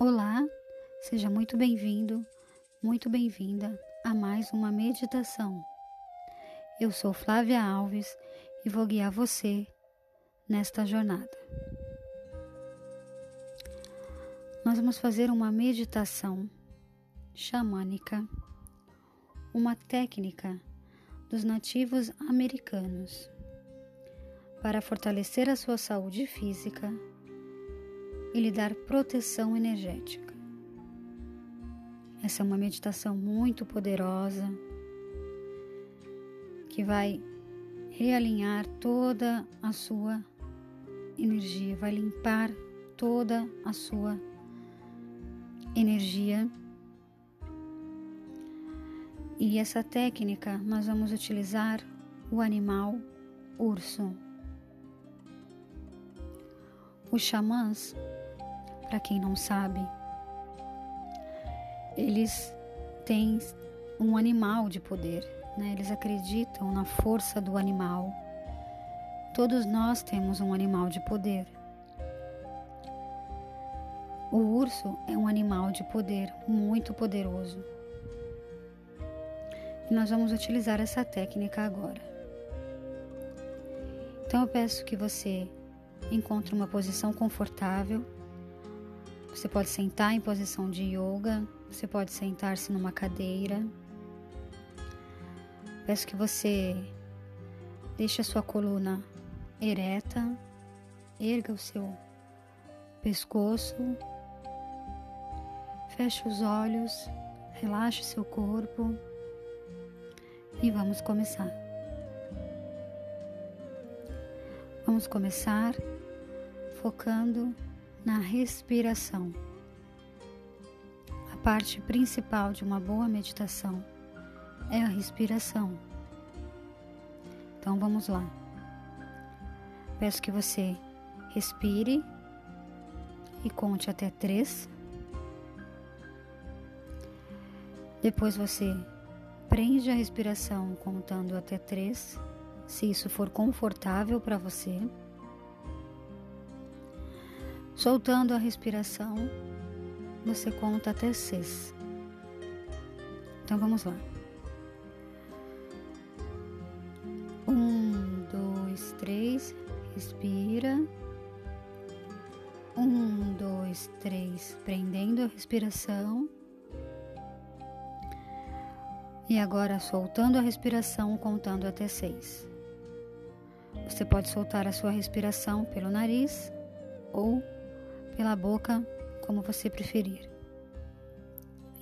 Olá, seja muito bem-vindo, muito bem-vinda a mais uma meditação. Eu sou Flávia Alves e vou guiar você nesta jornada. Nós vamos fazer uma meditação xamânica, uma técnica dos nativos americanos para fortalecer a sua saúde física e lhe dar proteção energética. Essa é uma meditação muito poderosa que vai realinhar toda a sua energia, vai limpar toda a sua energia. E essa técnica nós vamos utilizar o animal urso. Os xamãs para quem não sabe, eles têm um animal de poder, né? Eles acreditam na força do animal. Todos nós temos um animal de poder. O urso é um animal de poder muito poderoso. E nós vamos utilizar essa técnica agora. Então eu peço que você encontre uma posição confortável você pode sentar em posição de yoga, você pode sentar-se numa cadeira. Peço que você deixe a sua coluna ereta, erga o seu pescoço, feche os olhos, relaxe seu corpo e vamos começar. Vamos começar focando na respiração. A parte principal de uma boa meditação é a respiração. Então vamos lá. Peço que você respire e conte até três. Depois você prende a respiração contando até três, se isso for confortável para você. Soltando a respiração, você conta até seis. Então vamos lá. Um, dois, três, respira. Um, dois, três, prendendo a respiração. E agora soltando a respiração, contando até seis. Você pode soltar a sua respiração pelo nariz ou pela boca, como você preferir.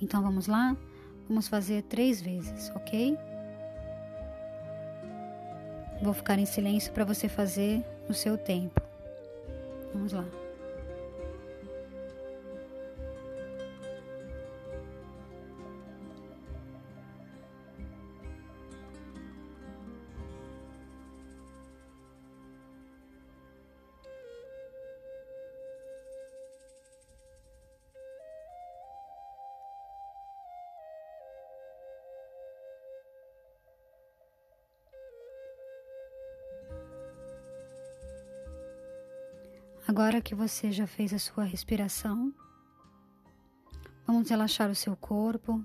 Então vamos lá? Vamos fazer três vezes, ok? Vou ficar em silêncio para você fazer no seu tempo. Vamos lá. Agora que você já fez a sua respiração, vamos relaxar o seu corpo,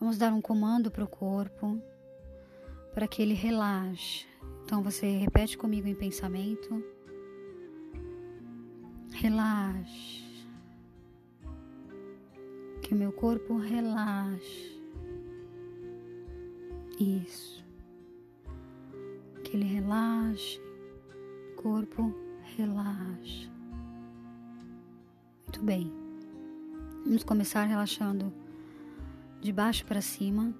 vamos dar um comando para o corpo, para que ele relaxe. Então você repete comigo em pensamento. Relaxe. Que o meu corpo relaxe. Isso. Que ele relaxe. Corpo relaxa. Muito bem. Vamos começar relaxando de baixo para cima.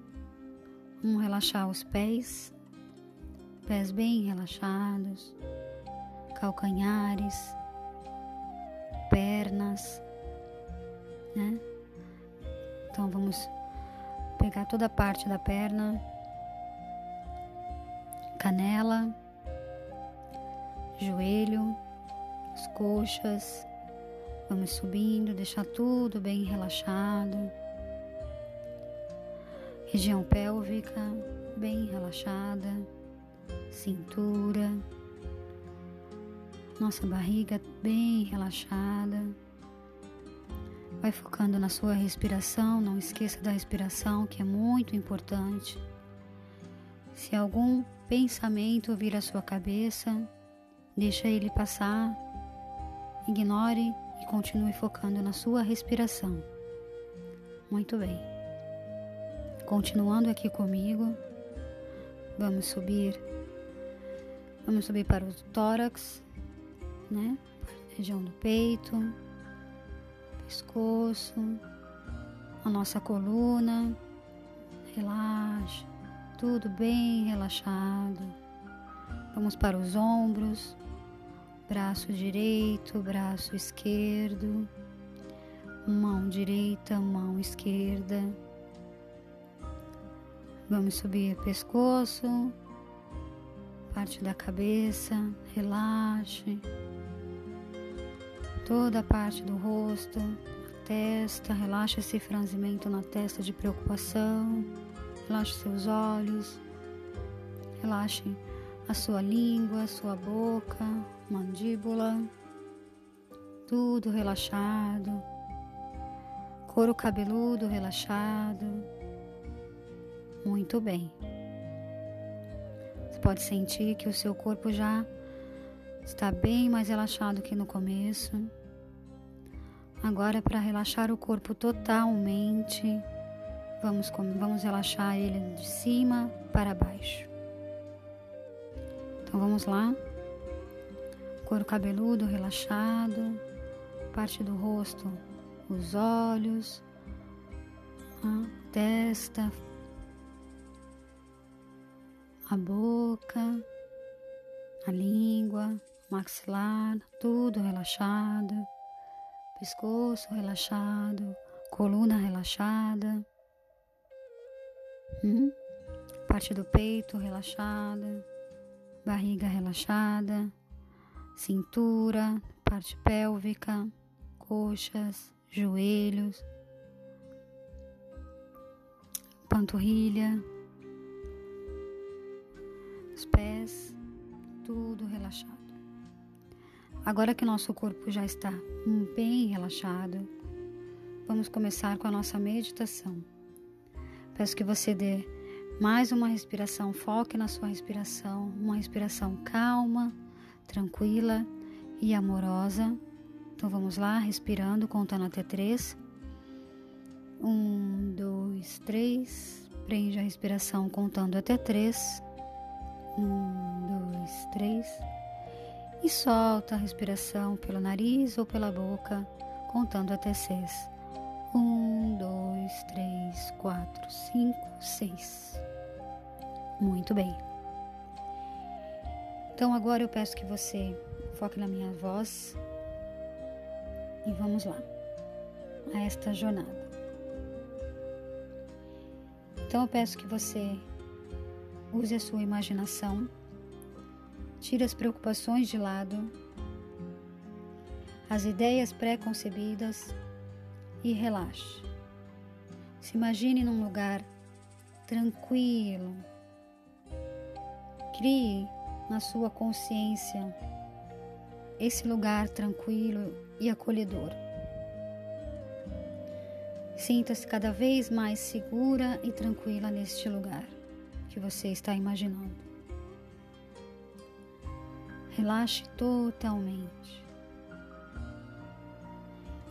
Vamos relaxar os pés, pés bem relaxados, calcanhares, pernas, né? Então vamos pegar toda a parte da perna, canela, joelho, as coxas. Vamos subindo, deixar tudo bem relaxado. Região pélvica bem relaxada, cintura, nossa barriga bem relaxada. Vai focando na sua respiração, não esqueça da respiração, que é muito importante. Se algum pensamento vir à sua cabeça, deixa ele passar, ignore e continue focando na sua respiração. Muito bem. Continuando aqui comigo, vamos subir. Vamos subir para o tórax, né? Região do peito pescoço, a nossa coluna. Relaxa, tudo bem relaxado. Vamos para os ombros, braço direito, braço esquerdo, mão direita, mão esquerda. Vamos subir pescoço, parte da cabeça, relaxe. Toda a parte do rosto, testa, relaxa esse franzimento na testa de preocupação, relaxe seus olhos, relaxe a sua língua, a sua boca, mandíbula, tudo relaxado, couro cabeludo relaxado. Muito bem. Você pode sentir que o seu corpo já Está bem mais relaxado que no começo. Agora, para relaxar o corpo totalmente, vamos, vamos relaxar ele de cima para baixo. Então vamos lá. Couro cabeludo relaxado, parte do rosto, os olhos, a testa, a boca, a língua, maxilar, tudo relaxado, pescoço relaxado, coluna relaxada, hum? parte do peito relaxada, barriga relaxada, cintura, parte pélvica, coxas, joelhos, panturrilha, os pés, tudo relaxado. Agora que nosso corpo já está bem relaxado, vamos começar com a nossa meditação. Peço que você dê mais uma respiração, foque na sua respiração, uma respiração calma, tranquila e amorosa. Então vamos lá, respirando, contando até três. Um, dois, três. Prende a respiração contando até três. Um, dois, três e solta a respiração pelo nariz ou pela boca, contando até seis. Um, dois, três, quatro, cinco, seis. Muito bem. Então agora eu peço que você foque na minha voz e vamos lá a esta jornada. Então eu peço que você use a sua imaginação Tire as preocupações de lado, as ideias pré-concebidas e relaxe. Se imagine num lugar tranquilo. Crie na sua consciência esse lugar tranquilo e acolhedor. Sinta-se cada vez mais segura e tranquila neste lugar que você está imaginando. Relaxe totalmente.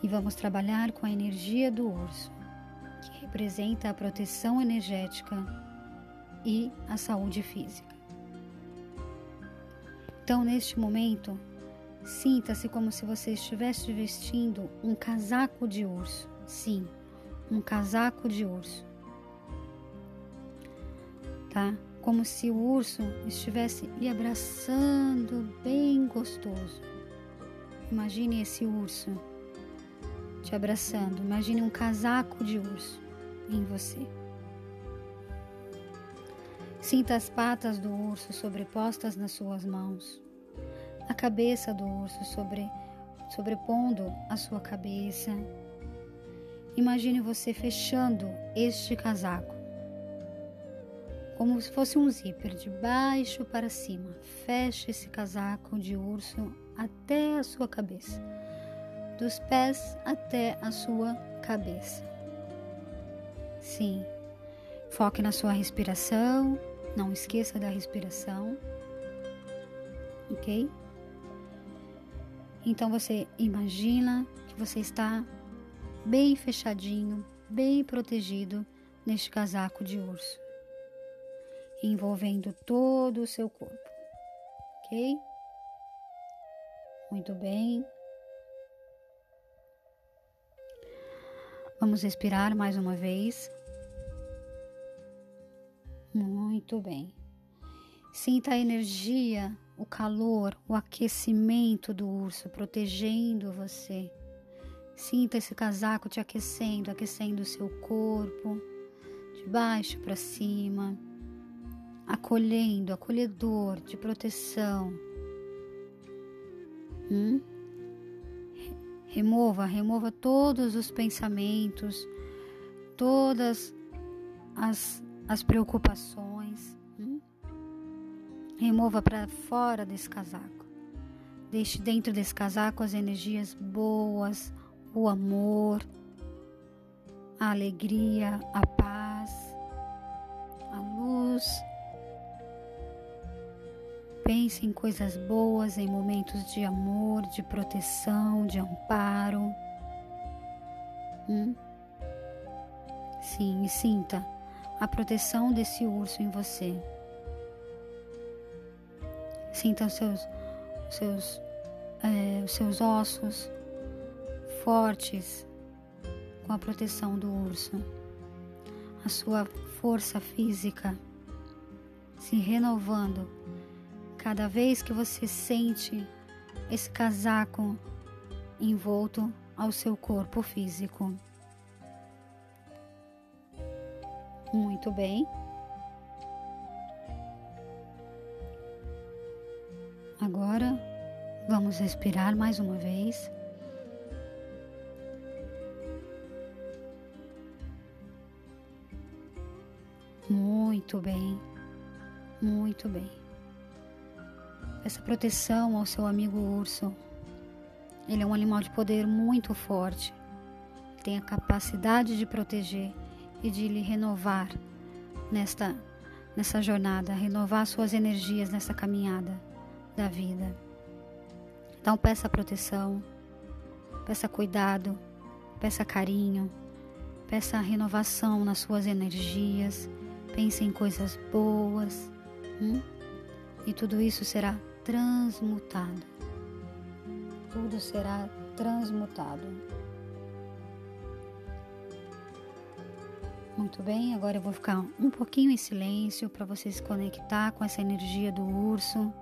E vamos trabalhar com a energia do urso, que representa a proteção energética e a saúde física. Então, neste momento, sinta-se como se você estivesse vestindo um casaco de urso. Sim, um casaco de urso. Tá? como se o urso estivesse lhe abraçando bem gostoso. Imagine esse urso te abraçando. Imagine um casaco de urso em você. Sinta as patas do urso sobrepostas nas suas mãos, a cabeça do urso sobre, sobrepondo a sua cabeça. Imagine você fechando este casaco como se fosse um zíper de baixo para cima. Feche esse casaco de urso até a sua cabeça. dos pés até a sua cabeça. Sim, foque na sua respiração, não esqueça da respiração, ok? Então você imagina que você está bem fechadinho, bem protegido neste casaco de urso, envolvendo todo o seu corpo, ok? Muito bem. Vamos respirar mais uma vez. Muito bem. Sinta a energia, o calor, o aquecimento do urso protegendo você. Sinta esse casaco te aquecendo, aquecendo o seu corpo, de baixo para cima, acolhendo, acolhedor, de proteção. Hum? Remova, remova todos os pensamentos, todas as, as preocupações. Remova para fora desse casaco. Deixe dentro desse casaco as energias boas, o amor, a alegria, a paz, a luz. Pense em coisas boas, em momentos de amor, de proteção, de amparo. Hum? Sim, e sinta a proteção desse urso em você. Sinta os seus, seus, é, seus ossos fortes com a proteção do urso. A sua força física se renovando Cada vez que você sente esse casaco envolto ao seu corpo físico. Muito bem. Agora vamos respirar mais uma vez. Muito bem, muito bem essa proteção ao seu amigo urso. Ele é um animal de poder muito forte. Tem a capacidade de proteger e de lhe renovar nesta nessa jornada, renovar suas energias nessa caminhada da vida. Então peça proteção, peça cuidado, peça carinho, peça renovação nas suas energias, pense em coisas boas, hum? e tudo isso será transmutado. Tudo será transmutado. Muito bem, agora eu vou ficar um pouquinho em silêncio para você se conectar com essa energia do urso.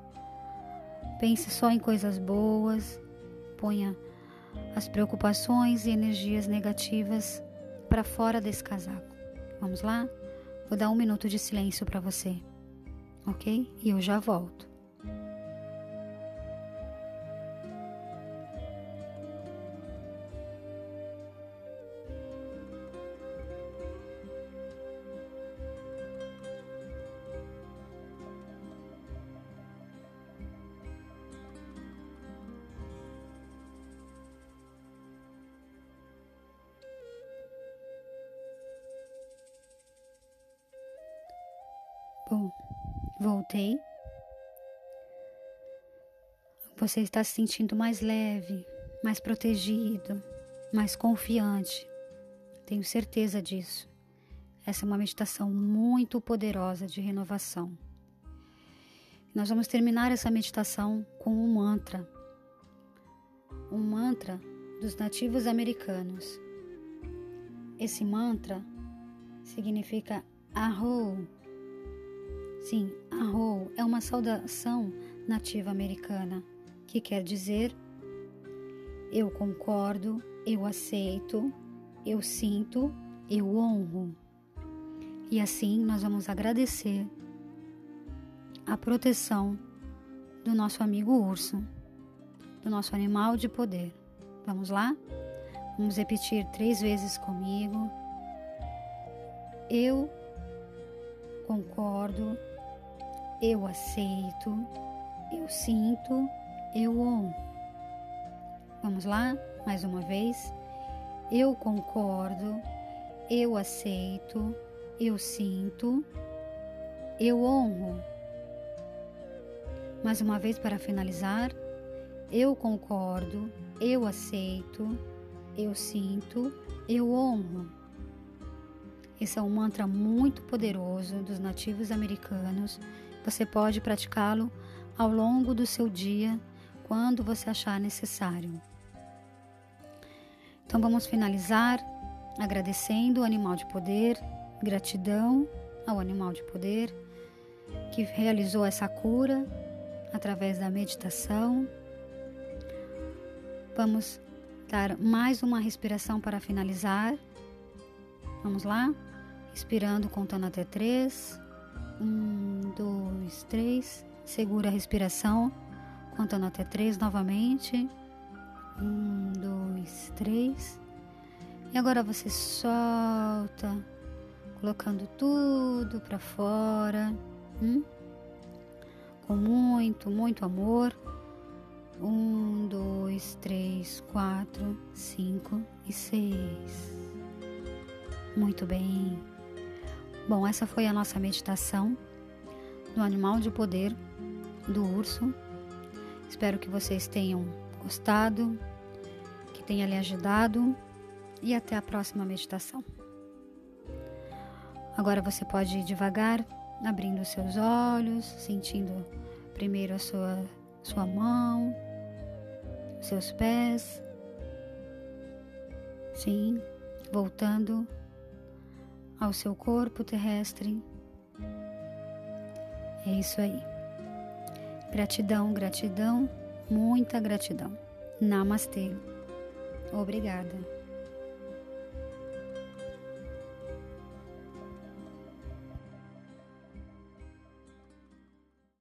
Pense só em coisas boas, ponha as preocupações e energias negativas para fora desse casaco. Vamos lá? Vou dar um minuto de silêncio para você, ok? E eu já volto. Voltei. Você está se sentindo mais leve, mais protegido, mais confiante. Tenho certeza disso. Essa é uma meditação muito poderosa de renovação. Nós vamos terminar essa meditação com um mantra. Um mantra dos nativos americanos. Esse mantra significa Aho, Sim, Arrow é uma saudação nativa americana que quer dizer eu concordo, eu aceito, eu sinto, eu honro. E assim nós vamos agradecer a proteção do nosso amigo urso, do nosso animal de poder. Vamos lá? Vamos repetir três vezes comigo. Eu concordo, eu aceito, eu sinto, eu honro. Vamos lá? Mais uma vez, eu concordo, eu aceito, eu sinto, eu honro. Mais uma vez para finalizar, eu concordo, eu aceito, eu sinto, eu honro. Esse é um mantra muito poderoso dos nativos americanos. Você pode praticá-lo ao longo do seu dia, quando você achar necessário. Então vamos finalizar agradecendo o animal de poder, gratidão ao animal de poder que realizou essa cura através da meditação. Vamos dar mais uma respiração para finalizar. Vamos lá? Inspirando, contando até três. Um, dois, três. Segura a respiração, contando até três novamente. Um, dois, três. E agora você solta, colocando tudo para fora. Hum? com muito, muito amor. Um, dois, três, quatro, cinco e seis. Muito bem. Bom, essa foi a nossa meditação do animal de poder do urso. Espero que vocês tenham gostado, que tenha lhe ajudado e até a próxima meditação. Agora você pode ir devagar, abrindo seus olhos, sentindo primeiro a sua, sua mão, seus pés. Sim, voltando ao seu corpo terrestre. É isso aí. Gratidão, gratidão, muita gratidão. Namastê. Obrigada.